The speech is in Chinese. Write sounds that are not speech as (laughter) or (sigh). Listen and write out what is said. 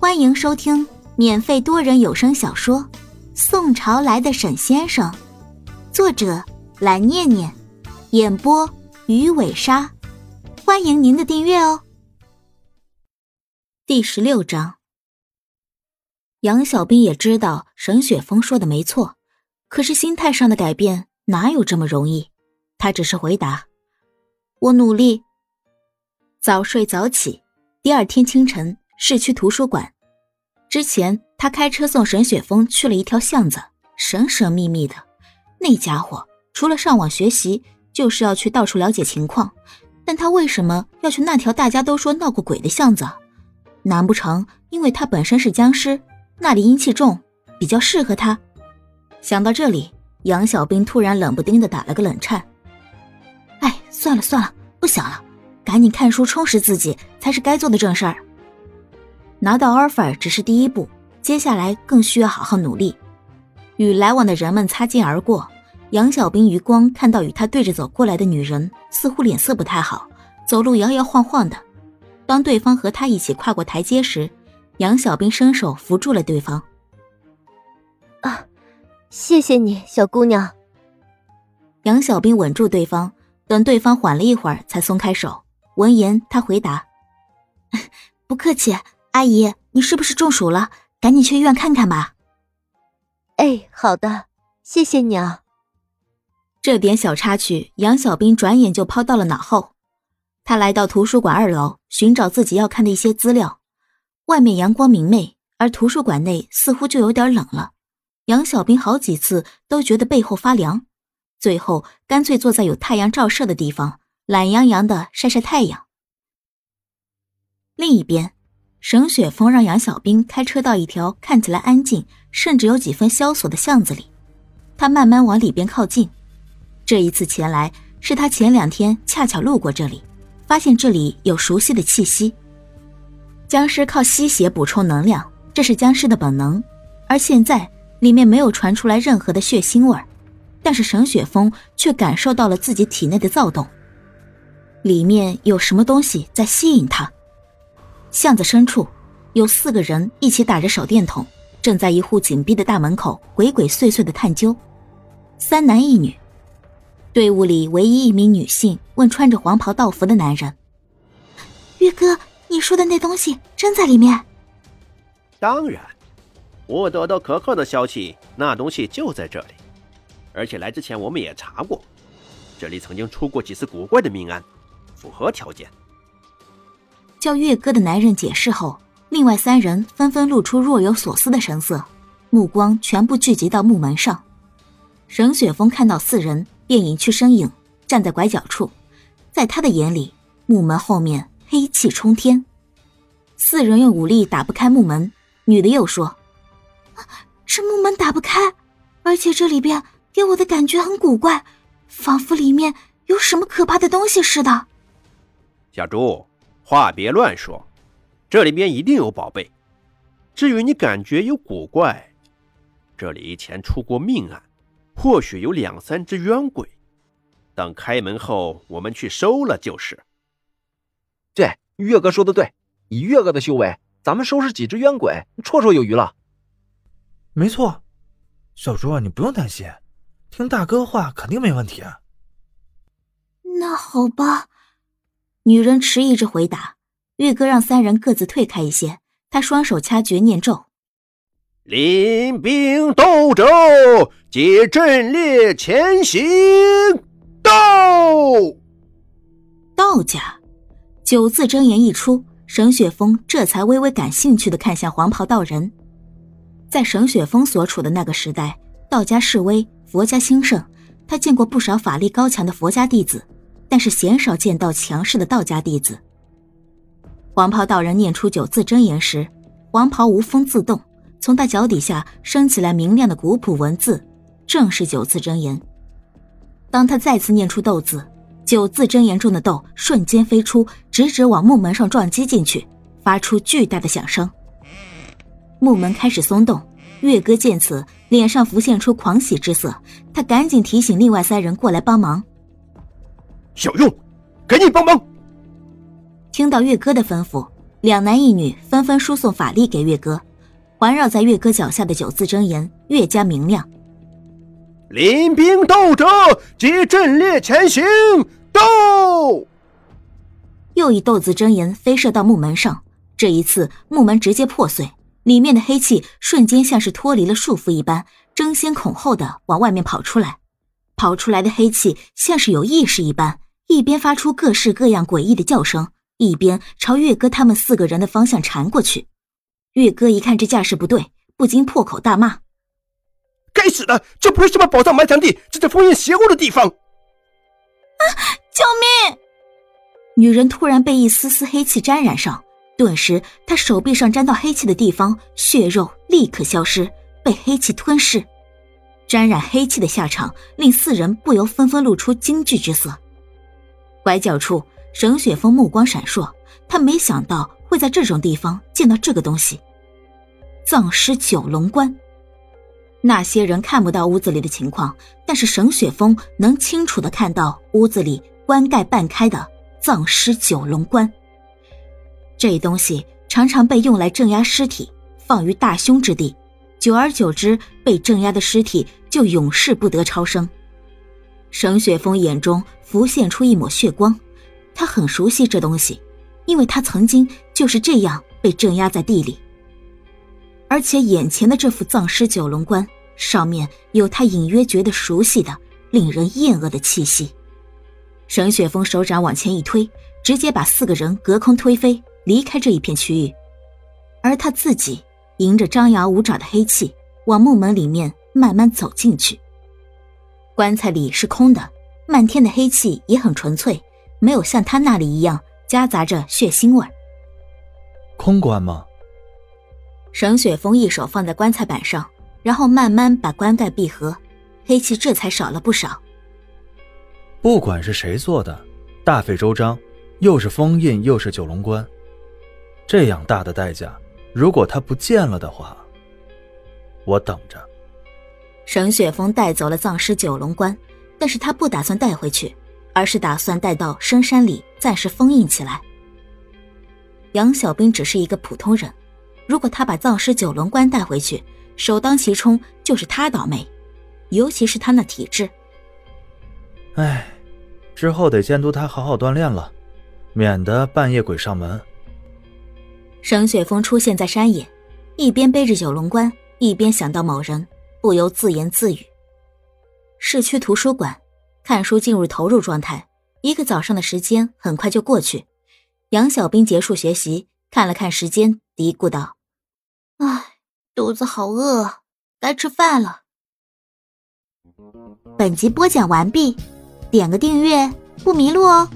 欢迎收听免费多人有声小说《宋朝来的沈先生》，作者蓝念念，演播鱼尾鲨。欢迎您的订阅哦。第十六章，杨小兵也知道沈雪峰说的没错，可是心态上的改变哪有这么容易？他只是回答：“我努力。”早睡早起，第二天清晨，市区图书馆。之前他开车送沈雪峰去了一条巷子，神神秘秘的。那家伙除了上网学习，就是要去到处了解情况。但他为什么要去那条大家都说闹过鬼的巷子？难不成因为他本身是僵尸，那里阴气重，比较适合他？想到这里，杨小兵突然冷不丁的打了个冷颤。哎，算了算了，不想了。赶紧看书充实自己才是该做的正事儿。拿到 offer 只是第一步，接下来更需要好好努力。与来往的人们擦肩而过，杨小兵余光看到与他对着走过来的女人，似乎脸色不太好，走路摇摇晃晃的。当对方和他一起跨过台阶时，杨小兵伸手扶住了对方。啊，谢谢你，小姑娘。杨小兵稳住对方，等对方缓了一会儿，才松开手。闻言，他回答：“ (laughs) 不客气，阿姨，你是不是中暑了？赶紧去医院看看吧。”“哎，好的，谢谢你啊。”这点小插曲，杨小兵转眼就抛到了脑后。他来到图书馆二楼，寻找自己要看的一些资料。外面阳光明媚，而图书馆内似乎就有点冷了。杨小兵好几次都觉得背后发凉，最后干脆坐在有太阳照射的地方。懒洋洋的晒晒太阳。另一边，沈雪峰让杨小兵开车到一条看起来安静，甚至有几分萧索的巷子里。他慢慢往里边靠近。这一次前来，是他前两天恰巧路过这里，发现这里有熟悉的气息。僵尸靠吸血补充能量，这是僵尸的本能。而现在里面没有传出来任何的血腥味但是沈雪峰却感受到了自己体内的躁动。里面有什么东西在吸引他？巷子深处，有四个人一起打着手电筒，正在一户紧闭的大门口鬼鬼祟祟的探究。三男一女，队伍里唯一一名女性问穿着黄袍道服的男人：“玉哥，你说的那东西真在里面？”“当然，我得到可靠的消息，那东西就在这里。而且来之前我们也查过，这里曾经出过几次古怪的命案。”符合条件。叫月哥的男人解释后，另外三人纷纷露出若有所思的神色，目光全部聚集到木门上。沈雪峰看到四人，便隐去身影，站在拐角处。在他的眼里，木门后面黑气冲天。四人用武力打不开木门，女的又说：“这木门打不开，而且这里边给我的感觉很古怪，仿佛里面有什么可怕的东西似的。”小朱，话别乱说，这里边一定有宝贝。至于你感觉有古怪，这里以前出过命案，或许有两三只冤鬼。等开门后，我们去收了就是。对，月哥说的对，以月哥的修为，咱们收拾几只冤鬼，绰绰有余了。没错，小朱，你不用担心，听大哥话，肯定没问题。那好吧。女人迟疑着回答：“玉哥让三人各自退开一些，他双手掐诀念咒，临兵斗咒，皆阵列前行。道，道家九字真言一出，沈雪峰这才微微感兴趣的看向黄袍道人。在沈雪峰所处的那个时代，道家式微，佛家兴盛，他见过不少法力高强的佛家弟子。”但是鲜少见到强势的道家弟子。黄袍道人念出九字真言时，黄袍无风自动，从他脚底下升起来明亮的古朴文字，正是九字真言。当他再次念出斗字，九字真言中的斗瞬间飞出，直直往木门上撞击进去，发出巨大的响声。木门开始松动，月哥见此，脸上浮现出狂喜之色，他赶紧提醒另外三人过来帮忙。小用，赶紧帮忙！听到月哥的吩咐，两男一女纷纷输送法力给月哥，环绕在月哥脚下的九字真言越加明亮。临兵斗者即阵列前行，斗！又一斗字真言飞射到木门上，这一次木门直接破碎，里面的黑气瞬间像是脱离了束缚一般，争先恐后的往外面跑出来。跑出来的黑气像是有意识一般，一边发出各式各样诡异的叫声，一边朝月哥他们四个人的方向缠过去。月哥一看这架势不对，不禁破口大骂：“该死的，这不是什么宝藏埋藏地，这是封印邪物的地方！”啊！救命！女人突然被一丝丝黑气沾染上，顿时她手臂上沾到黑气的地方，血肉立刻消失，被黑气吞噬。沾染黑气的下场，令四人不由纷纷露出惊惧之色。拐角处，沈雪峰目光闪烁，他没想到会在这种地方见到这个东西——葬尸九龙棺。那些人看不到屋子里的情况，但是沈雪峰能清楚的看到屋子里棺盖半开的葬尸九龙棺。这东西常常被用来镇压尸体，放于大凶之地。久而久之，被镇压的尸体就永世不得超生。沈雪峰眼中浮现出一抹血光，他很熟悉这东西，因为他曾经就是这样被镇压在地里。而且眼前的这副葬尸九龙棺上面有他隐约觉得熟悉的、令人厌恶的气息。沈雪峰手掌往前一推，直接把四个人隔空推飞，离开这一片区域，而他自己。迎着张牙舞爪的黑气，往木门里面慢慢走进去。棺材里是空的，漫天的黑气也很纯粹，没有像他那里一样夹杂着血腥味。空棺吗？沈雪峰一手放在棺材板上，然后慢慢把棺盖闭合，黑气这才少了不少。不管是谁做的，大费周章，又是封印，又是九龙棺，这样大的代价。如果他不见了的话，我等着。沈雪峰带走了藏尸九龙棺，但是他不打算带回去，而是打算带到深山里暂时封印起来。杨小兵只是一个普通人，如果他把藏尸九龙棺带回去，首当其冲就是他倒霉，尤其是他那体质。唉，之后得监督他好好锻炼了，免得半夜鬼上门。沈雪峰出现在山野，一边背着九龙棺，一边想到某人，不由自言自语。市区图书馆，看书进入投入状态，一个早上的时间很快就过去。杨小兵结束学习，看了看时间，嘀咕道：“唉，肚子好饿，该吃饭了。”本集播讲完毕，点个订阅不迷路哦。